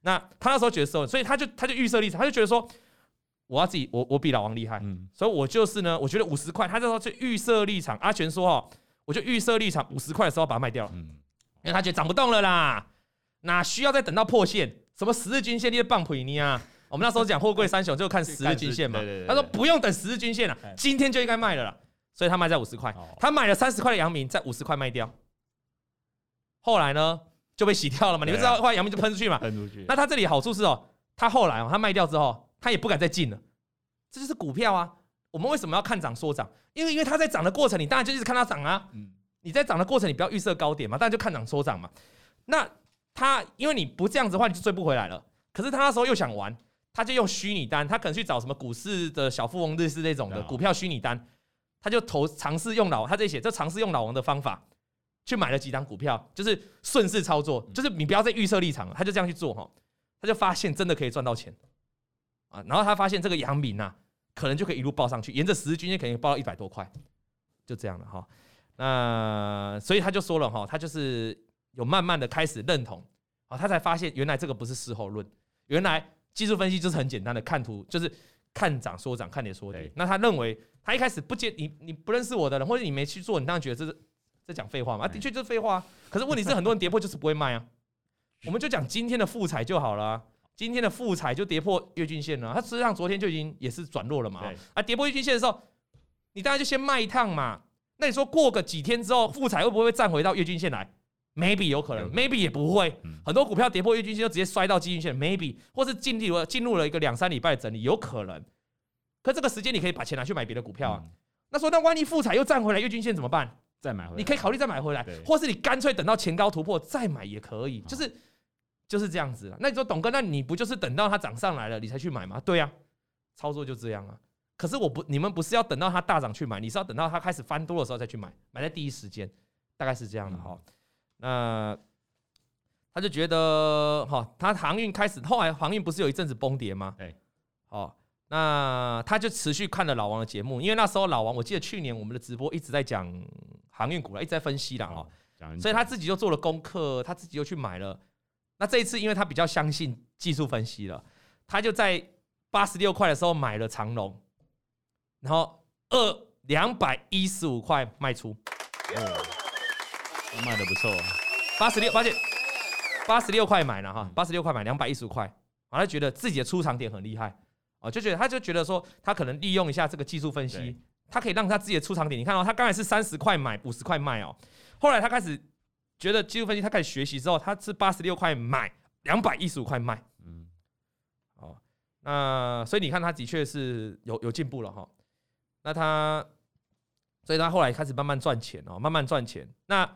那他那时候觉得事后，所以他就他就预设立场，他就觉得说，我要自己，我我比老王厉害。嗯。所以我就是呢，我觉得五十块，他那时候就预设立场。阿全说哦，我就预设立场，五十块的时候把它卖掉了。嗯。因为他觉得涨不动了啦，哪需要再等到破线？什么十日均线你的棒腿你啊？我们那时候讲货柜三雄就看十日均线嘛，他说不用等十日均线了，今天就应该卖了啦，所以他卖在五十块，他买了三十块的阳明在五十块卖掉，后来呢就被洗掉了嘛，你们知道后来阳明就喷出去嘛，喷出去。那他这里好处是哦，他后来哦他卖掉之后，他也不敢再进了，这就是股票啊。我们为什么要看涨说涨？因为因为它在涨的过程，你当然就一直看它涨啊。你在涨的过程，你不要预设高点嘛，当然就看涨说涨嘛。那他因为你不这样子的话，你就追不回来了。可是他那时候又想玩。他就用虚拟单，他可能去找什么股市的小富翁、日式那种的股票虚拟单，他就投尝试用老，他这里写这尝试用老王的方法去买了几张股票，就是顺势操作，就是你不要再预设立场了，他就这样去做哈，他就发现真的可以赚到钱啊，然后他发现这个阳明啊，可能就可以一路报上去，沿着十日均线可以报到一百多块，就这样了哈。那所以他就说了哈，他就是有慢慢的开始认同啊，他才发现原来这个不是事后论，原来。技术分析就是很简单的，看图就是看涨说涨，看跌说跌。那他认为他一开始不接你，你不认识我的人，或者你没去做，你当然觉得这是在讲废话嘛？啊，的确就是废话。可是问题是很多人跌破就是不会卖啊。[LAUGHS] 我们就讲今天的复彩就好了，今天的复彩就跌破月均线了，它实际上昨天就已经也是转弱了嘛。啊，跌破月均线的时候，你当然就先卖一趟嘛。那你说过个几天之后，复彩会不会站回到月均线来？maybe 有可能，maybe 也不会。很多股票跌破月均线就直接摔到季均线，maybe 或是进入了进入了一个两三礼拜的整理，有可能。可这个时间你可以把钱拿去买别的股票啊。那说那万一复彩又站回来月均线怎么办？再买回来，你可以考虑再买回来，或是你干脆等到前高突破再买也可以，就是就是这样子。那你说董哥，那你不就是等到它涨上来了你才去买吗？对呀，操作就这样啊。可是我不，你们不是要等到它大涨去买，你是要等到它开始翻多的时候再去买，买在第一时间，大概是这样的哈。那他就觉得哈，他航运开始后来航运不是有一阵子崩跌吗？对，好。那他就持续看了老王的节目，因为那时候老王，我记得去年我们的直播一直在讲航运股了，一直在分析了哦，所以他自己就做了功课，他自己又去买了。那这一次，因为他比较相信技术分析了，他就在八十六块的时候买了长龙，然后二两百一十五块卖出，哦，卖的不错，八十六，八十八十六块买了哈，八十六块买两百一十五块，他觉得自己的出场点很厉害。哦，就觉得他就觉得说，他可能利用一下这个技术分析，他可以让他自己的出场点。你看哦他刚才是三十块买，五十块卖哦。后来他开始觉得技术分析，他开始学习之后，他是八十六块买，两百一十五块卖。嗯，哦，那所以你看，他的确是有有进步了哈。那他，所以他后来开始慢慢赚钱哦，慢慢赚钱。那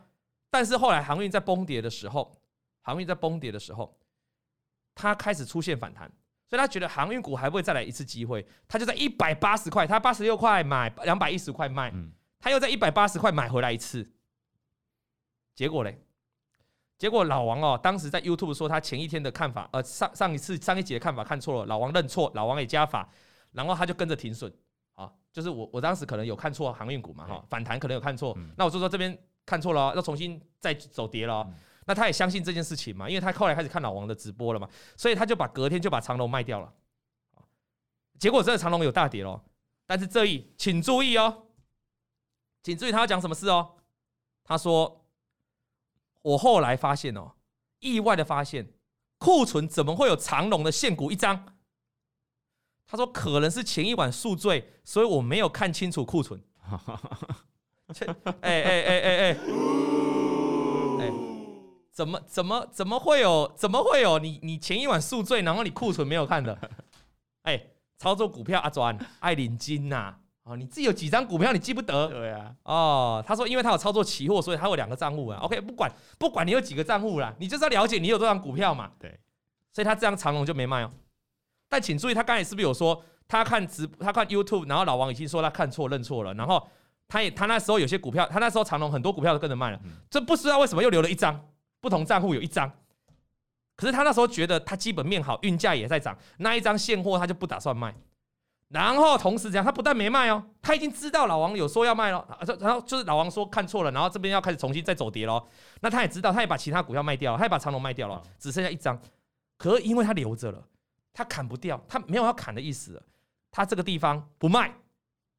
但是后来航运在崩跌的时候，航运在崩跌的时候，他开始出现反弹。所以他觉得航运股还会再来一次机会，他就在一百八十块，他八十六块买，两百一十块卖，他又在一百八十块买回来一次。结果嘞？结果老王哦，当时在 YouTube 说他前一天的看法，呃，上上一次上一集的看法看错了，老王认错，老王也加法，然后他就跟着停损啊，就是我我当时可能有看错航运股嘛哈，反弹可能有看错，那我就说这边看错了，要重新再走跌了。那他也相信这件事情嘛，因为他后来开始看老王的直播了嘛，所以他就把隔天就把长隆卖掉了，结果真的长隆有大跌喽。但是这一请注意哦，请注意他要讲什么事哦。他说：“我后来发现哦，意外的发现，库存怎么会有长隆的现股一张？”他说：“可能是前一晚宿醉，所以我没有看清楚库存。[LAUGHS] ”哎哎哎哎哎！怎么怎么怎么会有？怎么会有？你你前一晚宿醉，然后你库存没有看的？哎、欸，操作股票阿专爱领金呐！哦，你自己有几张股票你记不得？对啊。哦，他说因为他有操作期货，所以他有两个账户啊。OK，不管不管你有几个账户啦，你就是要了解你有多少股票嘛。对。所以他这样长龙就没卖哦。但请注意，他刚才是不是有说他看直他看 YouTube，然后老王已经说他看错认错了，然后他也他那时候有些股票，他那时候长隆很多股票都跟着卖了，这不知道为什么又留了一张。不同账户有一张，可是他那时候觉得他基本面好，运价也在涨，那一张现货他就不打算卖。然后同时这样，他不但没卖哦，他已经知道老王有说要卖了，然后就是老王说看错了，然后这边要开始重新再走跌喽。那他也知道，他也把其他股票卖掉了，他也把长隆卖掉了，只剩下一张。可是因为他留着了，他砍不掉，他没有要砍的意思。他这个地方不卖，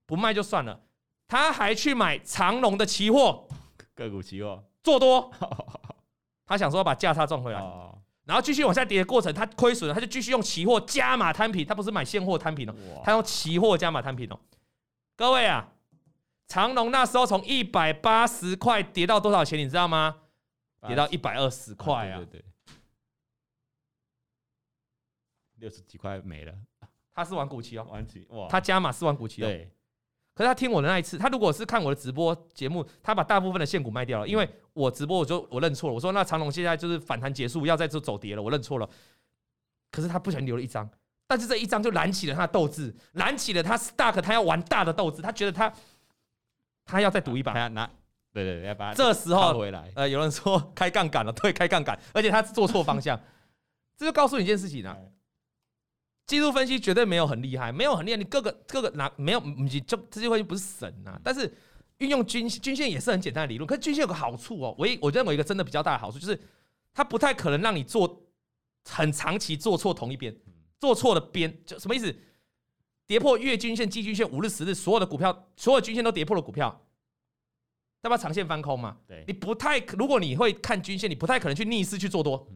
不卖就算了，他还去买长荣的期货，个股期货。做多。[LAUGHS] 他想说把价差赚回来，然后继续往下跌的过程，他亏损了，他就继续用期货加码摊平，他不是买现货摊平哦，他用期货加码摊平哦。各位啊，长荣那时候从一百八十块跌到多少钱，你知道吗？跌到一百二十块啊，对对，六十几块没了。他是玩股期哦，玩期哇，他加码是玩股期哦。可是他听我的那一次，他如果是看我的直播节目，他把大部分的现股卖掉了，因为我直播我就我认错了，我说那长龙现在就是反弹结束，要在这走跌了，我认错了。可是他不小心留了一张，但是这一张就燃起了他的斗志，燃起了他 Stock 他要玩大的斗志，他觉得他他要再赌一把，他拿对对对，要把这时候回来，呃，有人说开杠杆了，对，开杠杆，而且他做错方向，[LAUGHS] 这就告诉你一件事情啊。技术分析绝对没有很厉害，没有很厉害。你各个各个哪没有？你就这些分析不是神呐、啊。但是运用均均线也是很简单的理论。可是均线有个好处哦，唯一我认为一个真的比较大的好处就是，它不太可能让你做很长期做错同一边，做错的边就什么意思？跌破月均线、季均线、五日、十日，所有的股票，所有均线都跌破了股票，要不要长线翻空嘛？对，你不太，如果你会看均线，你不太可能去逆势去做多。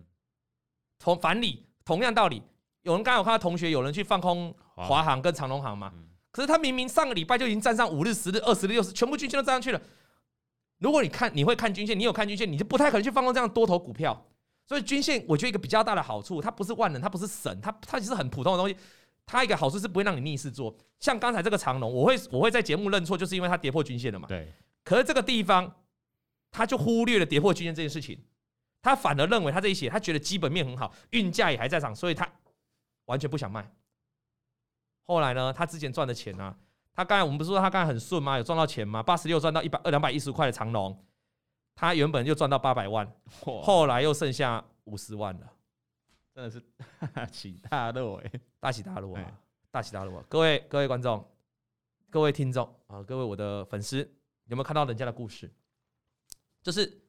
同反理，同样道理。有人刚刚有看到同学有人去放空华航跟长隆航嘛？可是他明明上个礼拜就已经站上五日、十日、二十日、六十，全部均线都站上去了。如果你看你会看均线，你有看均线，你就不太可能去放空这样多头股票。所以均线，我觉得一个比较大的好处，它不是万能，它不是神，它它其实很普通的东西。它一个好处是不会让你逆势做。像刚才这个长荣，我会我会在节目认错，就是因为它跌破均线了嘛。对。可是这个地方，他就忽略了跌破均线这件事情，他反而认为他这一写，他觉得基本面很好，运价也还在涨，所以他完全不想卖。后来呢，他之前赚的钱呢、啊，他刚才我们不是说他刚才很顺吗？有赚到钱吗？八十六赚到一百二两百一十块的长龙，他原本就赚到八百万，后来又剩下五十万了，真的是 [LAUGHS] 大起大落哎，大起大落啊！大起大落，各位各位观众，各位听众啊，各位我的粉丝，有没有看到人家的故事？就是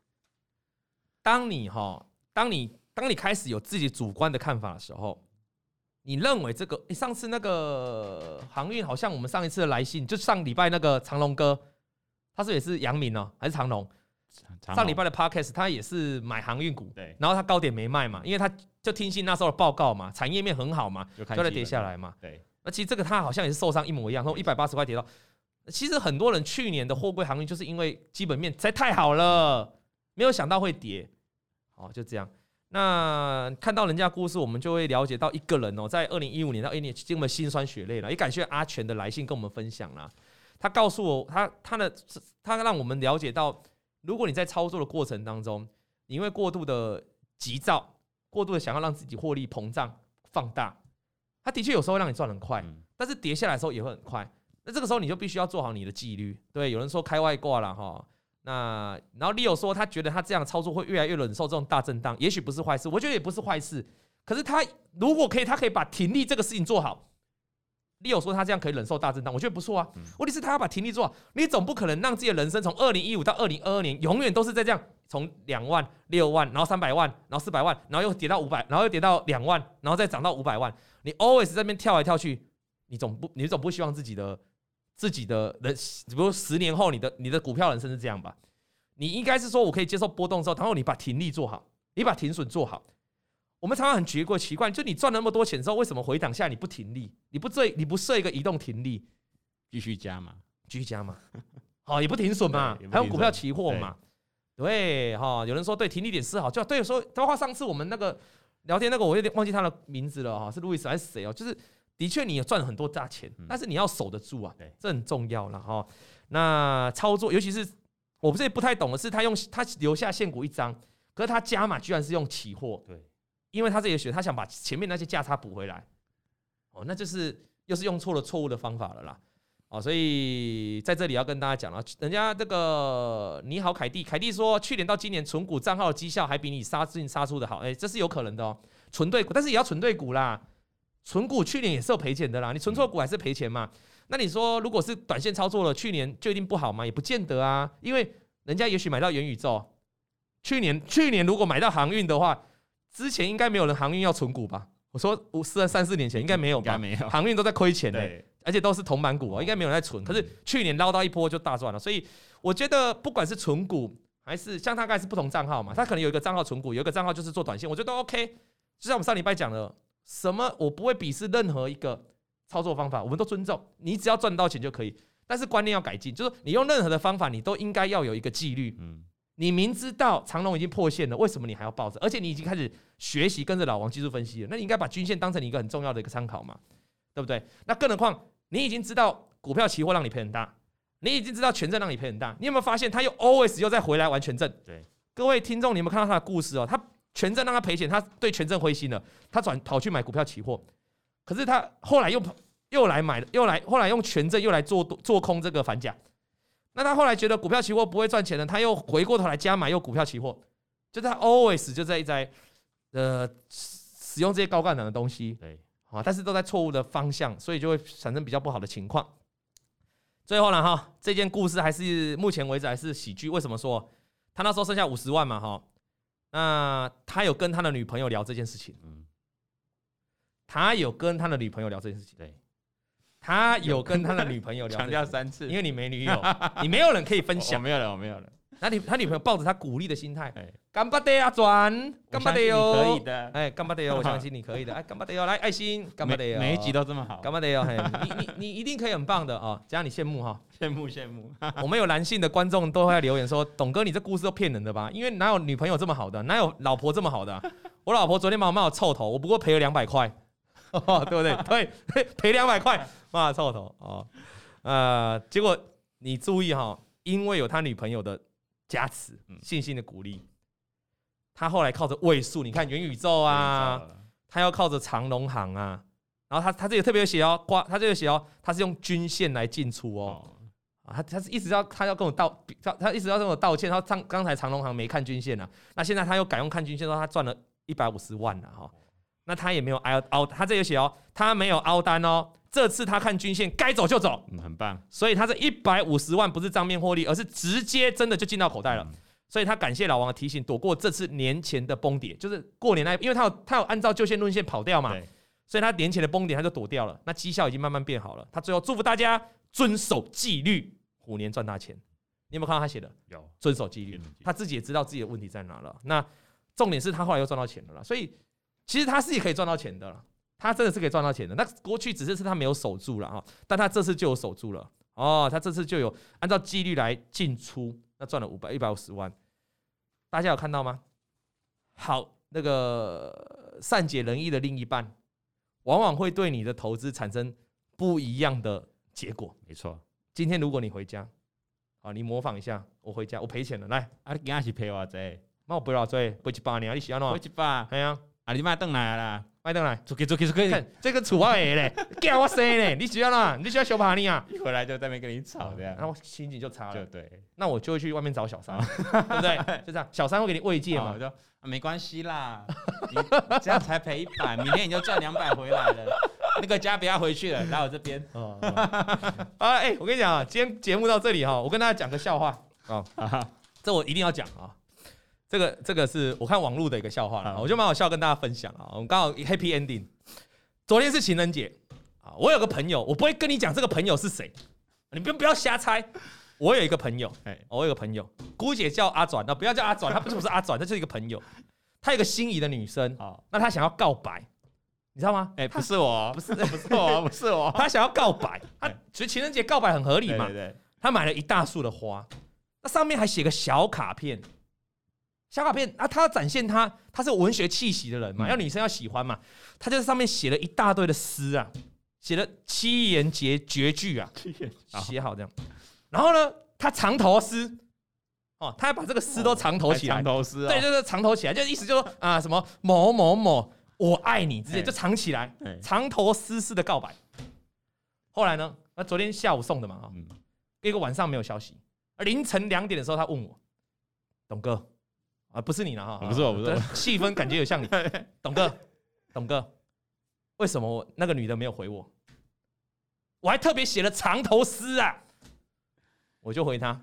当你哈，当你当你开始有自己主观的看法的时候，你认为这个，你上次那个航运好像我们上一次的来信，就上礼拜那个长龙哥，他是也是阳明哦，还是长龙？上礼拜的 podcast 他也是买航运股，对，然后他高点没卖嘛，因为他就听信那时候的报告嘛，产业面很好嘛，就在跌下来嘛，对。那其实这个他好像也是受伤一模一样，从一百八十块跌到，其实很多人去年的货柜航运就是因为基本面实在太好了，没有想到会跌，哦，就这样。那看到人家故事，我们就会了解到一个人哦，在二零一五年到一年经历了辛酸血泪了，也感谢阿全的来信跟我们分享了。他告诉我，他他的他让我们了解到，如果你在操作的过程当中，你因为过度的急躁，过度的想要让自己获利膨胀放大。他的确有时候会让你赚很快，但是跌下来的时候也会很快。那这个时候你就必须要做好你的纪律。对，有人说开外挂了哈，那然后 Leo 说他觉得他这样操作会越来越忍受这种大震荡，也许不是坏事，我觉得也不是坏事。可是他如果可以，他可以把停利这个事情做好。Leo 说他这样可以忍受大震荡，我觉得不错啊。问题是他要把停利做好，你总不可能让自己的人生从二零一五到二零二二年永远都是在这样。从两万、六万，然后三百万，然后四百万，然后又跌到五百，然后又跌到两万，然后再涨到五百万。你 always 在那边跳来跳去，你总不你总不希望自己的自己的人，比如十年后你的你的股票人生是这样吧？你应该是说我可以接受波动之后，然后你把停利做好，你把停损做好。我们常常很觉过奇怪，就你赚那么多钱之后，为什么回档下你不停利？你不设你不设一个移动停利，继续加嘛？继续加嘛？[LAUGHS] 好，也不停损嘛？还有股票期货嘛？对哈，有人说对停利点是好，就对说，包括上次我们那个聊天那个，我有点忘记他的名字了哈，是路易斯还是谁哦？就是的确你也赚了很多大钱，但是你要守得住啊，这很重要了哈。那操作，尤其是我不是不太懂的是，他用他留下现股一张，可是他加码居然是用期货，对，因为他这也许他想把前面那些价差补回来，哦，那就是又是用错了错误的方法了啦。哦，所以在这里要跟大家讲了，人家这个你好，凯蒂，凯蒂说去年到今年存股账号的绩效还比你杀进杀出的好，哎，这是有可能的哦。存对股，但是也要存对股啦。存股去年也是有赔钱的啦，你存错股还是赔钱嘛？那你说如果是短线操作了，去年就一定不好吗？也不见得啊，因为人家也许买到元宇宙，去年去年如果买到航运的话，之前应该没有人航运要存股吧？我说五四三四年前应该没有吧？没有，航运都在亏钱的。而且都是铜板股哦，应该没有人在存。可是去年捞到一波就大赚了，所以我觉得不管是存股还是像他刚才是不同账号嘛，他可能有一个账号存股，有一个账号就是做短线，我觉得都 OK。就像我们上礼拜讲的，什么我不会鄙视任何一个操作方法，我们都尊重。你只要赚到钱就可以，但是观念要改进，就是你用任何的方法，你都应该要有一个纪律。嗯，你明知道长龙已经破线了，为什么你还要抱着？而且你已经开始学习跟着老王技术分析了，那你应该把均线当成你一个很重要的一个参考嘛，对不对？那更何况。你已经知道股票期货让你赔很大，你已经知道权证让你赔很大，你有没有发现他又 always 又再回来玩权证？对，各位听众，你有没有看到他的故事哦？他权证让他赔钱，他对权证灰心了，他转跑去买股票期货，可是他后来又又来买了，又来后来用权证又来做做空这个反甲，那他后来觉得股票期货不会赚钱了，他又回过头来加买又股票期货，就他 always 就在一在呃使用这些高杠杆的东西。对。啊，但是都在错误的方向，所以就会产生比较不好的情况。最后呢，哈，这件故事还是目前为止还是喜剧。为什么说他那时候剩下五十万嘛？哈，那他有跟他的女朋友聊这件事情。嗯，他有跟他的女朋友聊这件事情。对，他有跟他的女朋友聊，[LAUGHS] 强调三次，因为你没女友，你没有人可以分享。[LAUGHS] 我没有了，我没有了。那你他女朋友抱着他鼓励的心态，干巴爹啊转，干巴爹哟，可以的，哎，干巴爹哟，[LAUGHS] 我相信你可以的，哎，干巴爹哟，来爱心，干巴爹哟，每一集都这么好，干巴爹哟，嘿，[LAUGHS] 你你你一定可以很棒的哦，只要你羡慕哈，羡慕羡慕，[LAUGHS] 我们有男性的观众都会留言说，董哥你这故事都骗人的吧？因为哪有女朋友这么好的，哪有老婆这么好的？我老婆昨天把我骂我臭头，我不过赔了两百块，哦，对不对？对，赔两百块，骂臭头哦。呃，结果你注意哈，因为有他女朋友的加持、信心的鼓励，他后来靠着位数，你看元宇宙啊，他要靠着长龙行啊，然后他他这里特别有写哦，挂他这个写哦，他是用均线来进出哦。他他是一直要他要跟我道，他他一直要跟我道歉。他刚刚才长龙行没看均线啊，那现在他又改用看均线，说他赚了一百五十万了哈。那他也没有凹凹，他这里写哦，他没有凹单哦。这次他看均线，该走就走，嗯，很棒。所以他这一百五十万不是账面获利，而是直接真的就进到口袋了。所以他感谢老王的提醒，躲过这次年前的崩跌，就是过年那，因为他有他有按照旧线论线跑掉嘛，所以他年前的崩跌他就躲掉了。那绩效已经慢慢变好了。他最后祝福大家遵守纪律。虎年赚大钱，你有没有看到他写的？有遵守纪律，他自己也知道自己的问题在哪了。那重点是他后来又赚到钱了啦，所以其实他是也可以赚到钱的了，他真的是可以赚到钱的。那过去只是是他没有守住了啊，但他这次就有守住了哦，他这次就有按照纪律来进出，那赚了五百一百五十万，大家有看到吗？好，那个善解人意的另一半，往往会对你的投资产生不一样的结果。没错。今天如果你回家，啊，你模仿一下，我回家，我赔钱了，来，啊，你今仔是赔我这，那我赔多少？赔一百年，你喜欢喏？赔一百，哎呀，啊，你卖等来啦，卖凳来，出去出去出去，看这个处罚诶嘞，[LAUGHS] 叫我生嘞，你喜欢啦？你喜欢小帕尼啊？一回来就在那边跟你吵这样，然后心情就差了，就对，那我就会去外面找小三，对不对？[LAUGHS] 就这样，小三会给你慰藉嘛，我就没关系啦，你 [LAUGHS] 这样才赔一百，明天你就赚两百回来了。那个家不要回去了，来我这边。哦，啊，哎，我跟你讲啊，今天节目到这里哈，我跟大家讲个笑话啊，这我一定要讲啊。这个这个是我看网络的一个笑话，我觉得蛮好笑，跟大家分享啊。我们刚好 Happy Ending。昨天是情人节啊，我有个朋友，我不会跟你讲这个朋友是谁，你不不要瞎猜。我有一个朋友，哎，我有个朋友，姑且叫阿转，那不要叫阿转，他不是不是阿转，他就是一个朋友，他有个心仪的女生啊，那他想要告白。你知道吗？哎，[LAUGHS] 不是我，不是，不是我，不是我。他想要告白，他所以情人节告白很合理嘛。对，他买了一大束的花，那上面还写个小卡片，小卡片啊，他要展现他他是文学气息的人嘛，要女生要喜欢嘛。他就在上面写了一大堆的诗啊，写了七言绝绝句啊，写好这样。然后呢，他藏头诗，哦，他还把这个诗都藏头起来，藏头诗，对，就是藏头起来，就意思就是说啊，什么某某某。我爱你，之类就藏起来，藏头诗式的告白。后来呢？那昨天下午送的嘛，哈，一个晚上没有消息。凌晨两点的时候，他问我，董哥，啊，不是你了哈，不是我，不是我，气氛感觉有像你，[LAUGHS] 董哥，董哥，为什么那个女的没有回我？我还特别写了藏头诗啊！我就回他，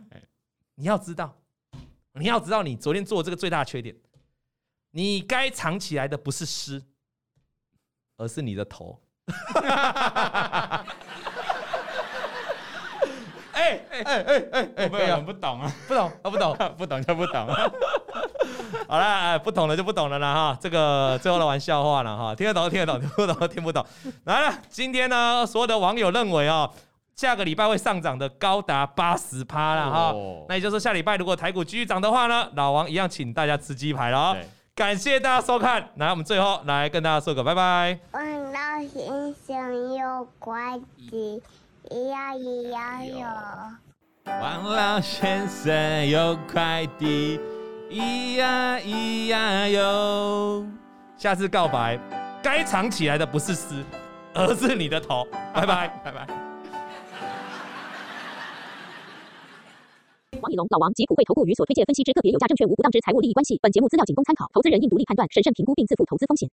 你要知道，你要知道，你昨天做这个最大的缺点。你该藏起来的不是诗，而是你的头。[LAUGHS] 哎哎哎哎哎，我们，不懂啊，不懂啊，不懂，[LAUGHS] 不懂就不懂。[LAUGHS] 好了，不懂了就不懂了啦哈。这个最后的玩笑话了哈，听得懂听得懂，听不懂听不懂。来了，今天呢，所有的网友认为啊，下个礼拜会上涨的高达八十趴了哈。那也就是下礼拜如果台股继续涨的话呢，老王一样请大家吃鸡排了。感谢大家收看，来，我们最后来跟大家说个拜拜。王老先生有快递，咿呀咿呀哟。王老先生有快递，咿呀咿呀哟。下次告白，该藏起来的不是诗，而是你的头。拜拜，[LAUGHS] 拜拜。王以龙、老王及普惠投顾与所推荐分析之个别有价证券无不当之财务利益关系。本节目资料仅供参考，投资人应独立判断、审慎评估并自负投资风险。